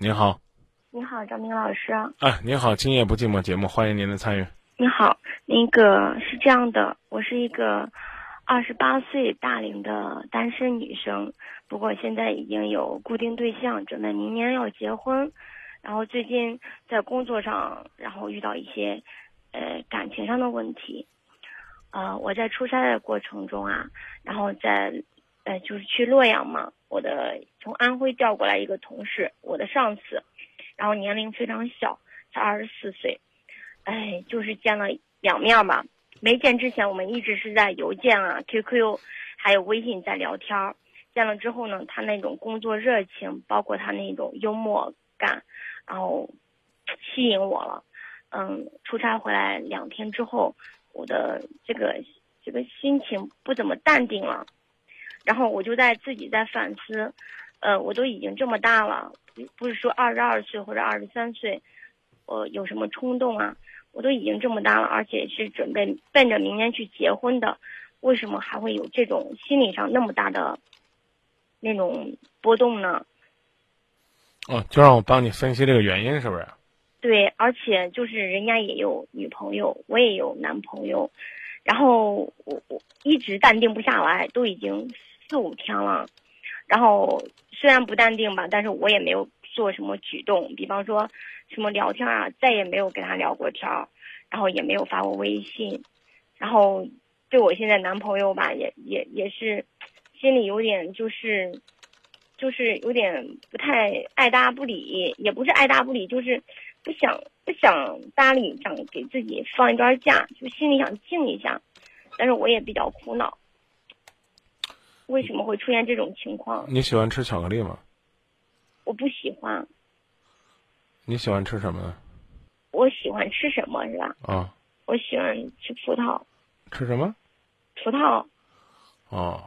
您好，你好，张明老师。哎，您好，今夜不寂寞节目，欢迎您的参与。你好，那个是这样的，我是一个二十八岁大龄的单身女生，不过现在已经有固定对象，准备明年要结婚。然后最近在工作上，然后遇到一些呃感情上的问题。呃，我在出差的过程中啊，然后在呃就是去洛阳嘛，我的从安徽调过来一个同事，我的上司，然后年龄非常小，才二十四岁。哎，就是见了两面吧。没见之前，我们一直是在邮件啊、QQ，还有微信在聊天。见了之后呢，他那种工作热情，包括他那种幽默感，然后吸引我了。嗯，出差回来两天之后，我的这个这个心情不怎么淡定了。然后我就在自己在反思，呃，我都已经这么大了，不是说二十二岁或者二十三岁，我有什么冲动啊？我都已经这么大了，而且是准备奔着明年去结婚的，为什么还会有这种心理上那么大的那种波动呢？哦，就让我帮你分析这个原因，是不是？对，而且就是人家也有女朋友，我也有男朋友，然后我我一直淡定不下来，都已经四五天了，然后虽然不淡定吧，但是我也没有做什么举动，比方说。什么聊天啊，再也没有跟他聊过天儿，然后也没有发过微信，然后对我现在男朋友吧，也也也是心里有点就是就是有点不太爱搭不理，也不是爱搭不理，就是不想不想搭理，想给自己放一段假，就心里想静一下，但是我也比较苦恼，为什么会出现这种情况？你喜欢吃巧克力吗？我不喜欢。你喜欢吃什么呢？我喜欢吃什么是吧？啊，我喜欢吃葡萄。吃什么？葡萄。哦，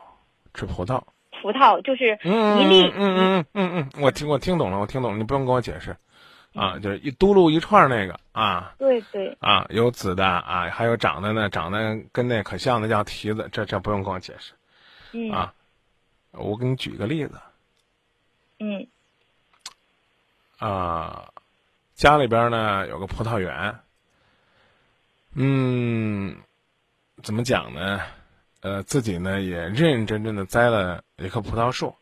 吃葡萄。葡萄就是一粒。嗯嗯嗯嗯嗯，我听我听懂了，我听懂了，你不用跟我解释，啊，就是一嘟噜一串那个啊。对对。啊，有紫的啊，还有长得呢，长得跟那可像的叫提子，这这不用跟我解释。嗯。啊，我给你举个例子。嗯。啊。家里边呢有个葡萄园，嗯，怎么讲呢？呃，自己呢也认认真真的栽了一棵葡萄树，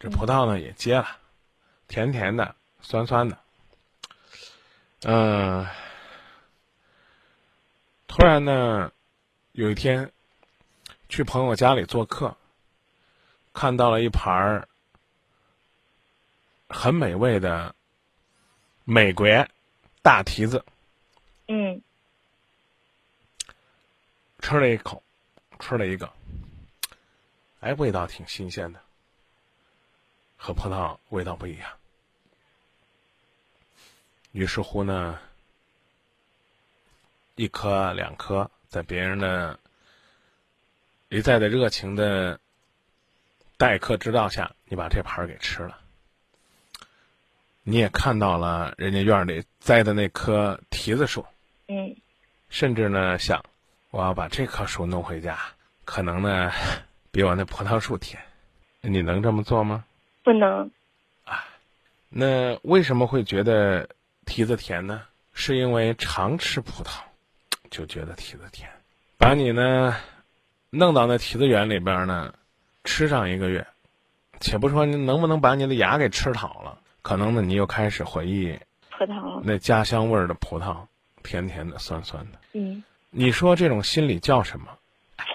这葡萄呢也结了，甜甜的，酸酸的。嗯，突然呢，有一天去朋友家里做客，看到了一盘儿很美味的。美国大提子，嗯，吃了一口，吃了一个，哎，味道挺新鲜的，和葡萄味道不一样。于是乎呢，一颗两颗，在别人的一再的热情的待客之道下，你把这盘给吃了。你也看到了人家院里栽的那棵提子树，嗯，甚至呢想，我要把这棵树弄回家，可能呢比我那葡萄树甜，你能这么做吗？不能。啊，那为什么会觉得提子甜呢？是因为常吃葡萄，就觉得提子甜。把你呢弄到那提子园里边呢，吃上一个月，且不说你能不能把你的牙给吃好了。可能呢，你又开始回忆葡萄那家乡味儿的葡萄，甜甜的，酸酸的。嗯，你说这种心理叫什么？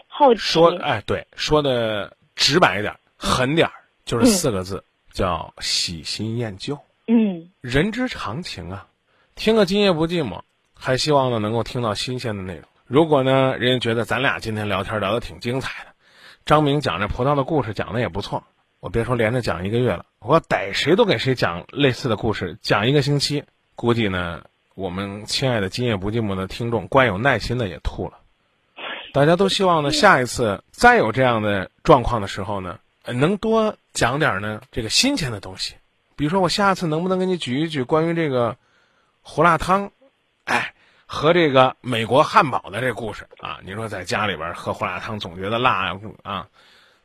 好奇。说哎，对，说的直白一点、狠点儿，就是四个字，叫喜新厌旧。嗯，人之常情啊。听个今夜不寂寞，还希望呢能够听到新鲜的内容。如果呢，人家觉得咱俩今天聊天聊得挺精彩的，张明讲这葡萄的故事讲的也不错。我别说连着讲一个月了，我逮谁都给谁讲类似的故事，讲一个星期，估计呢，我们亲爱的今夜不寂寞的听众，怪有耐心的也吐了。大家都希望呢，下一次再有这样的状况的时候呢，能多讲点呢这个新鲜的东西。比如说，我下次能不能给你举一举关于这个胡辣汤，哎，和这个美国汉堡的这故事啊？你说在家里边喝胡辣汤总觉得辣啊，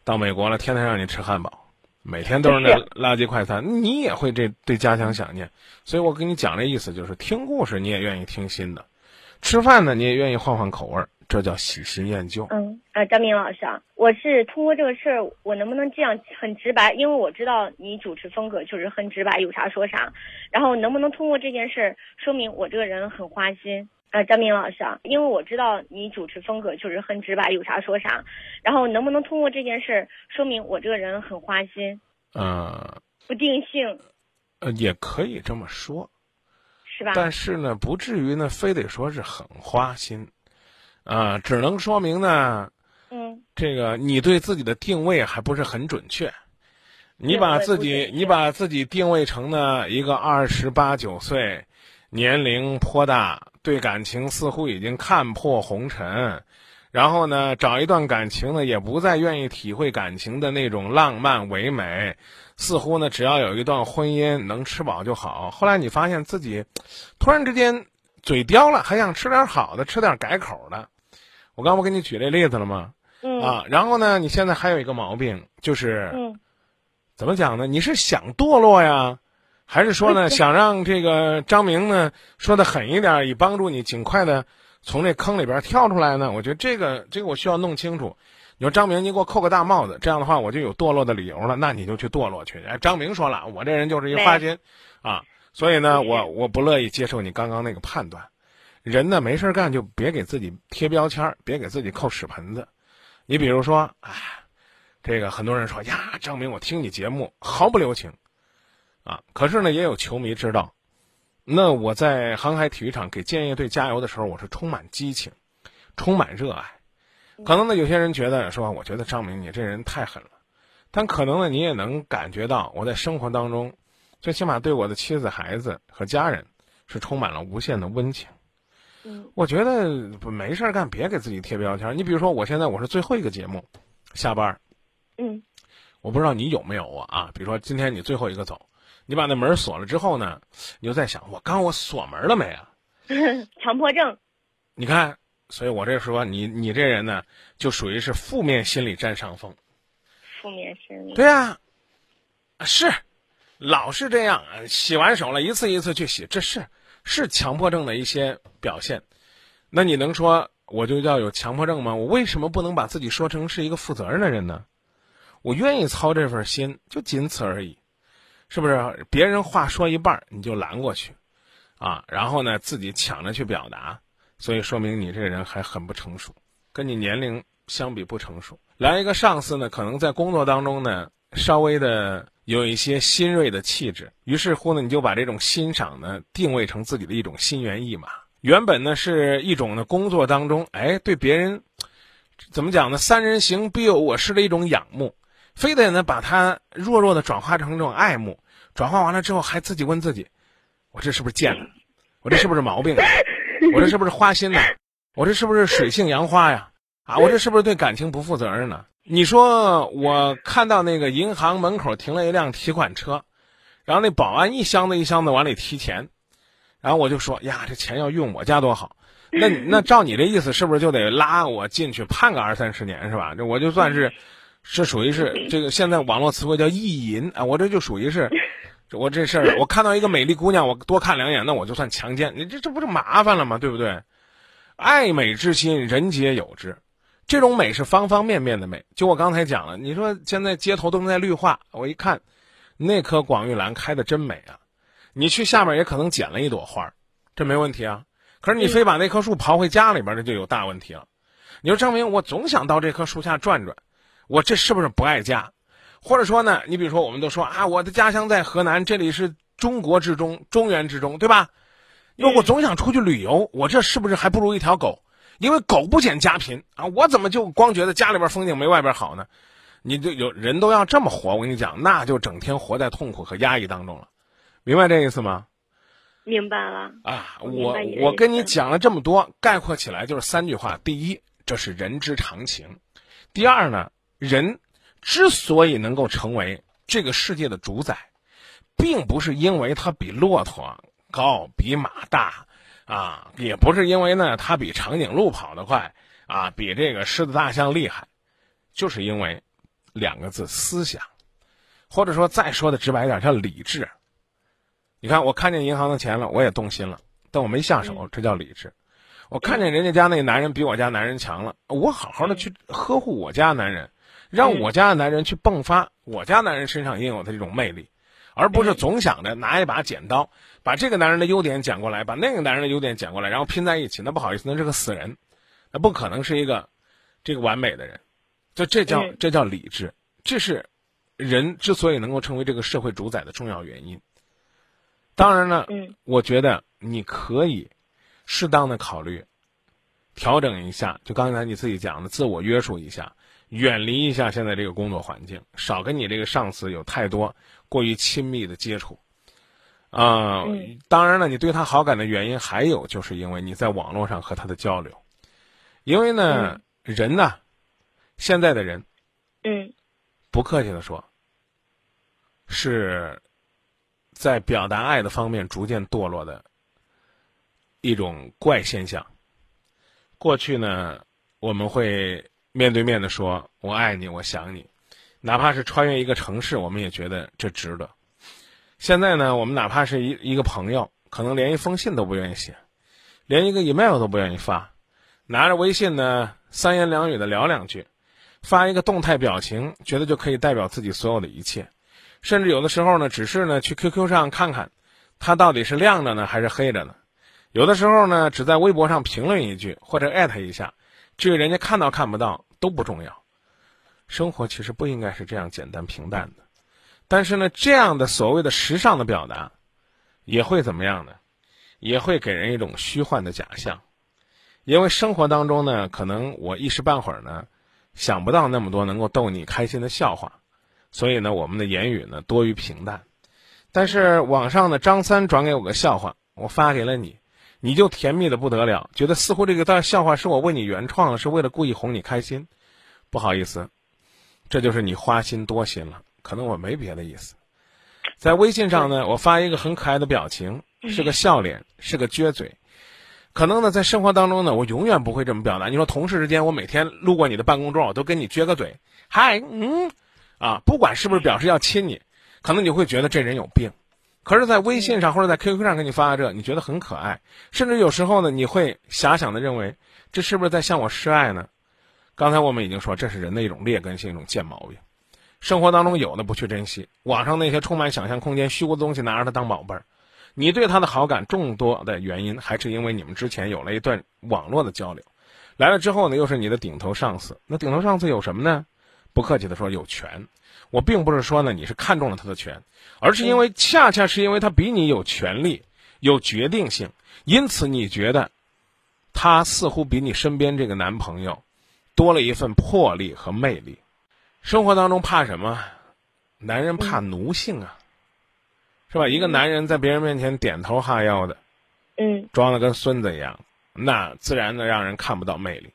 到美国了天天让你吃汉堡。每天都是那垃圾快餐，你也会这对家乡想念。所以我跟你讲这意思就是，听故事你也愿意听新的，吃饭呢你也愿意换换口味儿，这叫喜新厌旧。嗯，呃，张明老师啊，我是通过这个事儿，我能不能这样很直白？因为我知道你主持风格就是很直白，有啥说啥。然后能不能通过这件事儿说明我这个人很花心？啊，张明老师啊，因为我知道你主持风格就是很直白，有啥说啥。然后能不能通过这件事儿说明我这个人很花心？呃，不定性，呃，也可以这么说，是吧？但是呢，不至于呢，非得说是很花心，啊、只能说明呢，嗯这个你对自己的定位还不是很准确。你把自己你把自己定位成呢一个二十八九岁，年龄颇大，对感情似乎已经看破红尘，然后呢找一段感情呢也不再愿意体会感情的那种浪漫唯美，似乎呢只要有一段婚姻能吃饱就好。后来你发现自己突然之间嘴刁了，还想吃点好的，吃点改口的。我刚不给你举这例子了吗？嗯啊，然后呢，你现在还有一个毛病，就是、嗯怎么讲呢？你是想堕落呀，还是说呢，想让这个张明呢说的狠一点，以帮助你尽快的从这坑里边跳出来呢？我觉得这个这个我需要弄清楚。你说张明，你给我扣个大帽子，这样的话我就有堕落的理由了，那你就去堕落去。哎，张明说了，我这人就是一花心，啊，所以呢，我我不乐意接受你刚刚那个判断。人呢没事干就别给自己贴标签儿，别给自己扣屎盆子。你比如说，哎，这个很多人说呀，张明，我听你节目毫不留情，啊，可是呢，也有球迷知道，那我在航海体育场给建业队加油的时候，我是充满激情，充满热爱。可能呢，有些人觉得说，我觉得张明你这人太狠了，但可能呢，你也能感觉到我在生活当中，最起码对我的妻子、孩子和家人是充满了无限的温情。嗯我觉得不没事儿干，别给自己贴标签。你比如说，我现在我是最后一个节目下班儿，嗯我不知道你有没有啊啊？比如说今天你最后一个走，你把那门锁了之后呢，你就在想，我刚我锁门了没啊？强迫症，你看，所以我这说你你这人呢，就属于是负面心理占上风。负面心理。对呀、啊，是，老是这样，呃洗完手了，一次一次去洗，这是是强迫症的一些表现。那你能说我就叫有强迫症吗？我为什么不能把自己说成是一个负责任的人呢？我愿意操这份心，就仅此而已，是不是？别人话说一半你就拦过去，啊，然后呢自己抢着去表达，所以说明你这个人还很不成熟，跟你年龄相比不成熟。来一个上司呢，可能在工作当中呢稍微的有一些新锐的气质，于是乎呢你就把这种欣赏呢定位成自己的一种心猿意马。原本呢是一种呢工作当中，哎，对别人怎么讲呢？三人行必有我师的一种仰慕，非得呢把它弱弱的转化成这种爱慕，转化完了之后还自己问自己，我这是不是贱了？我这是不是毛病啊？我这是不是花心呢？我这是不是水性杨花呀？啊，我这是不是对感情不负责任呢？你说我看到那个银行门口停了一辆提款车，然后那保安一箱子一箱子往里提钱，然后我就说呀，这钱要用我家多好。那 那照你这意思，是不是就得拉我进去判个二三十年是吧？这我就算是是属于是这个现在网络词汇叫意淫啊，我这就属于是。我这事儿，我看到一个美丽姑娘，我多看两眼，那我就算强奸，你这这不是麻烦了吗？对不对？爱美之心，人皆有之。这种美是方方面面的美。就我刚才讲了，你说现在街头都在绿化，我一看，那棵广玉兰开的真美啊！你去下面也可能捡了一朵花，这没问题啊。可是你非把那棵树刨回家里边，这就有大问题了。你说证明我总想到这棵树下转转，我这是不是不爱家？或者说呢，你比如说，我们都说啊，我的家乡在河南，这里是中国之中，中原之中，对吧？因为我总想出去旅游，我这是不是还不如一条狗？因为狗不减家贫啊，我怎么就光觉得家里边风景没外边好呢？你就有人都要这么活，我跟你讲，那就整天活在痛苦和压抑当中了，明白这意思吗？明白了。啊，我我跟你讲了这么多，概括起来就是三句话：第一，这是人之常情；第二呢，人之所以能够成为这个世界的主宰，并不是因为他比骆驼高、比马大，啊，也不是因为呢他比长颈鹿跑得快，啊，比这个狮子大象厉害，就是因为两个字思想。或者说再说的直白一点，叫理智。你看，我看见银行的钱了，我也动心了，但我没下手，这叫理智。我看见人家家那个男人比我家男人强了，我好好的去呵护我家男人，让我家的男人去迸发我家男人身上应有的这种魅力，而不是总想着拿一把剪刀把这个男人的优点讲过来，把那个男人的优点讲过来，然后拼在一起。那不好意思，那是个死人，那不可能是一个这个完美的人。就这叫这叫理智，这是人之所以能够成为这个社会主宰的重要原因。当然了，我觉得你可以。适当的考虑，调整一下，就刚才你自己讲的，自我约束一下，远离一下现在这个工作环境，少跟你这个上司有太多过于亲密的接触。啊，当然了，你对他好感的原因还有就是因为你在网络上和他的交流，因为呢，人呢，现在的人，嗯，不客气的说，是在表达爱的方面逐渐堕落的。一种怪现象。过去呢，我们会面对面的说“我爱你，我想你”，哪怕是穿越一个城市，我们也觉得这值得。现在呢，我们哪怕是一一个朋友，可能连一封信都不愿意写，连一个 email 都不愿意发，拿着微信呢，三言两语的聊两句，发一个动态表情，觉得就可以代表自己所有的一切，甚至有的时候呢，只是呢去 QQ 上看看，它到底是亮着呢还是黑着呢？有的时候呢，只在微博上评论一句或者艾特一下，至于人家看到看不到都不重要。生活其实不应该是这样简单平淡的，但是呢，这样的所谓的时尚的表达，也会怎么样呢？也会给人一种虚幻的假象，因为生活当中呢，可能我一时半会儿呢，想不到那么多能够逗你开心的笑话，所以呢，我们的言语呢多于平淡。但是网上的张三转给我个笑话，我发给了你。你就甜蜜的不得了，觉得似乎这个段笑话是我为你原创的，是为了故意哄你开心。不好意思，这就是你花心多心了。可能我没别的意思。在微信上呢，我发一个很可爱的表情，是个笑脸，是个撅嘴。可能呢，在生活当中呢，我永远不会这么表达。你说同事之间，我每天路过你的办公桌，我都跟你撅个嘴，嗨，嗯，啊，不管是不是表示要亲你，可能你会觉得这人有病。可是，在微信上或者在 QQ 上给你发这，你觉得很可爱，甚至有时候呢，你会遐想的认为，这是不是在向我示爱呢？刚才我们已经说，这是人的一种劣根性，一种贱毛病。生活当中有的不去珍惜，网上那些充满想象空间、虚无的东西拿着它当宝贝儿。你对他的好感，众多的原因还是因为你们之前有了一段网络的交流，来了之后呢，又是你的顶头上司。那顶头上司有什么呢？不客气的说，有权。我并不是说呢，你是看中了他的权，而是因为恰恰是因为他比你有权利、有决定性，因此你觉得他似乎比你身边这个男朋友多了一份魄力和魅力。生活当中怕什么？男人怕奴性啊，是吧？一个男人在别人面前点头哈腰的，嗯，装的跟孙子一样，那自然的让人看不到魅力。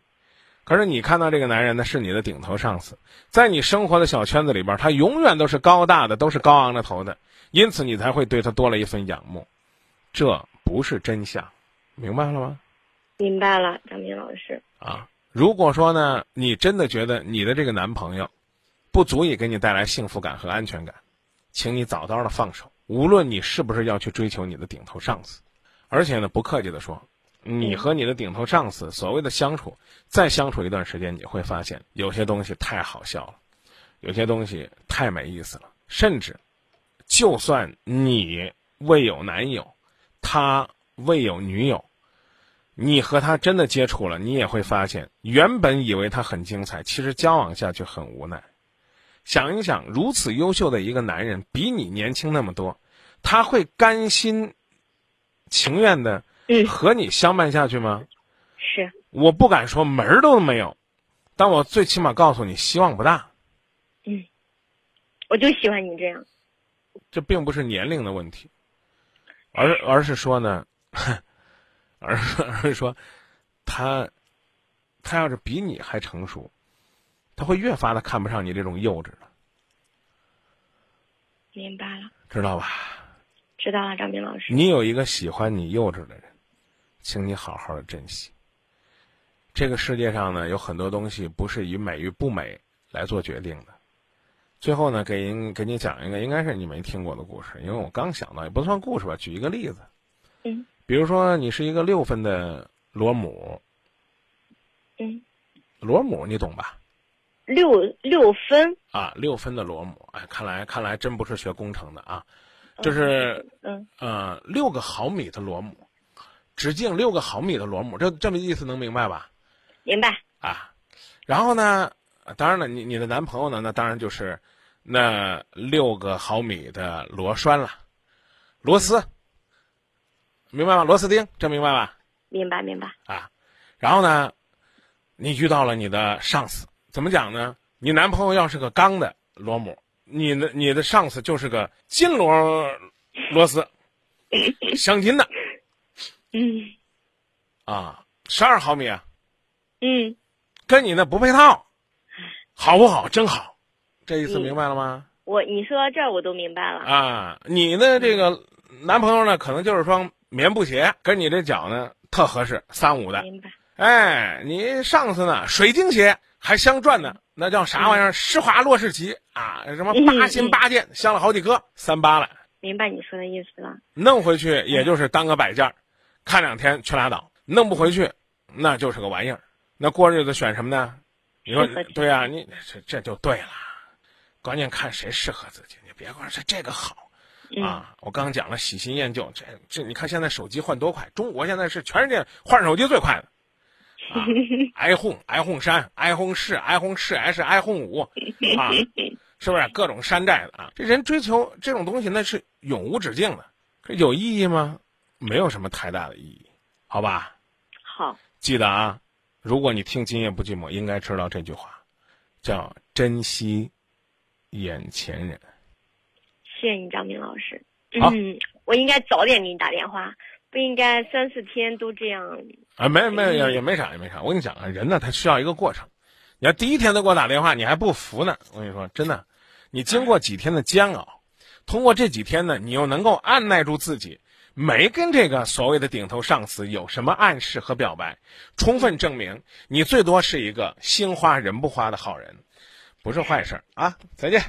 可是你看到这个男人呢，是你的顶头上司，在你生活的小圈子里边，他永远都是高大的，都是高昂着头的，因此你才会对他多了一份仰慕，这不是真相，明白了吗？明白了，张明老师。啊，如果说呢，你真的觉得你的这个男朋友不足以给你带来幸福感和安全感，请你早早的放手，无论你是不是要去追求你的顶头上司，而且呢，不客气的说。你和你的顶头上司所谓的相处，再相处一段时间，你会发现有些东西太好笑了，有些东西太没意思了。甚至，就算你未有男友，他未有女友，你和他真的接触了，你也会发现，原本以为他很精彩，其实交往下去很无奈。想一想，如此优秀的一个男人，比你年轻那么多，他会甘心情愿的？和你相伴下去吗？是，我不敢说门儿都没有，但我最起码告诉你，希望不大。嗯，我就喜欢你这样。这并不是年龄的问题，而而是说呢，而是 而是说，他，他要是比你还成熟，他会越发的看不上你这种幼稚的。明白了。知道吧？知道了，张斌老师。你有一个喜欢你幼稚的人。请你好好的珍惜。这个世界上呢，有很多东西不是以美与不美来做决定的，最后呢，给您给你讲一个，应该是你没听过的故事，因为我刚想到，也不算故事吧。举一个例子，嗯比如说你是一个六分的螺母，嗯，螺母你懂吧？六六分，啊，六分的螺母，哎，看来看来真不是学工程的啊，就是嗯呃六个毫米的螺母，直径六个毫米的螺母，这这么意思能明白吧？明白。啊，然后呢，当然了，你你的男朋友呢，那当然就是那六个毫米的螺栓了，螺丝，明白吗？螺丝钉，这明白吧？明白明白，啊，然后呢，你遇到了你的上司，怎么讲呢？你男朋友要是个钢的螺母，你的你的上司就是个金螺螺丝，镶金的 嗯啊，十二毫米啊，嗯，跟你那不配套，好不好？真好，这意思嗯明白了吗？我你说到这儿我都明白了。啊，你的这个男朋友呢，可能就是双棉布鞋，跟你这脚呢特合适，三五的。明白。哎，你上次呢，水晶鞋还镶钻呢，那叫啥玩意儿？施华洛世奇啊，什么八心八箭，镶了好几颗，三八了，明白你说的意思了。弄回去也就是当个摆件儿，看两天去拉倒，弄不回去，那就是个玩意儿。那过日子选什么呢？你说对呀、你这这就对了，关键看谁适合自己，你别光说这个好。嗯啊，我刚讲了，喜新厌旧，这这你看现在手机换多快，中国现在是全世界换手机最快的。啊，iPhone、iPhone 三、iPhone 四、iPhone 四 S、iPhone 五，啊，是不是各种山寨的啊？这人追求这种东西，那是永无止境的，这有意义吗？没有什么太大的意义，好吧？好，记得啊，如果你听《今夜不寂寞》，应该知道这句话，叫珍惜眼前人。谢谢你，张明老师。嗯，我应该早点给你打电话，不应该三四天都这样。啊，没没也也没啥也没啥。我跟你讲啊，人呢他需要一个过程。你要第一天都给我打电话，你还不服呢。我跟你说，真的，你经过几天的煎熬，通过这几天呢，你又能够按耐住自己，没跟这个所谓的顶头上司有什么暗示和表白，充分证明你最多是一个心花人不花的好人，不是坏事儿啊。再见，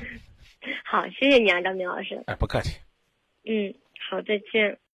好，谢谢你啊，张明老师。哎，不客气。嗯，好，再见。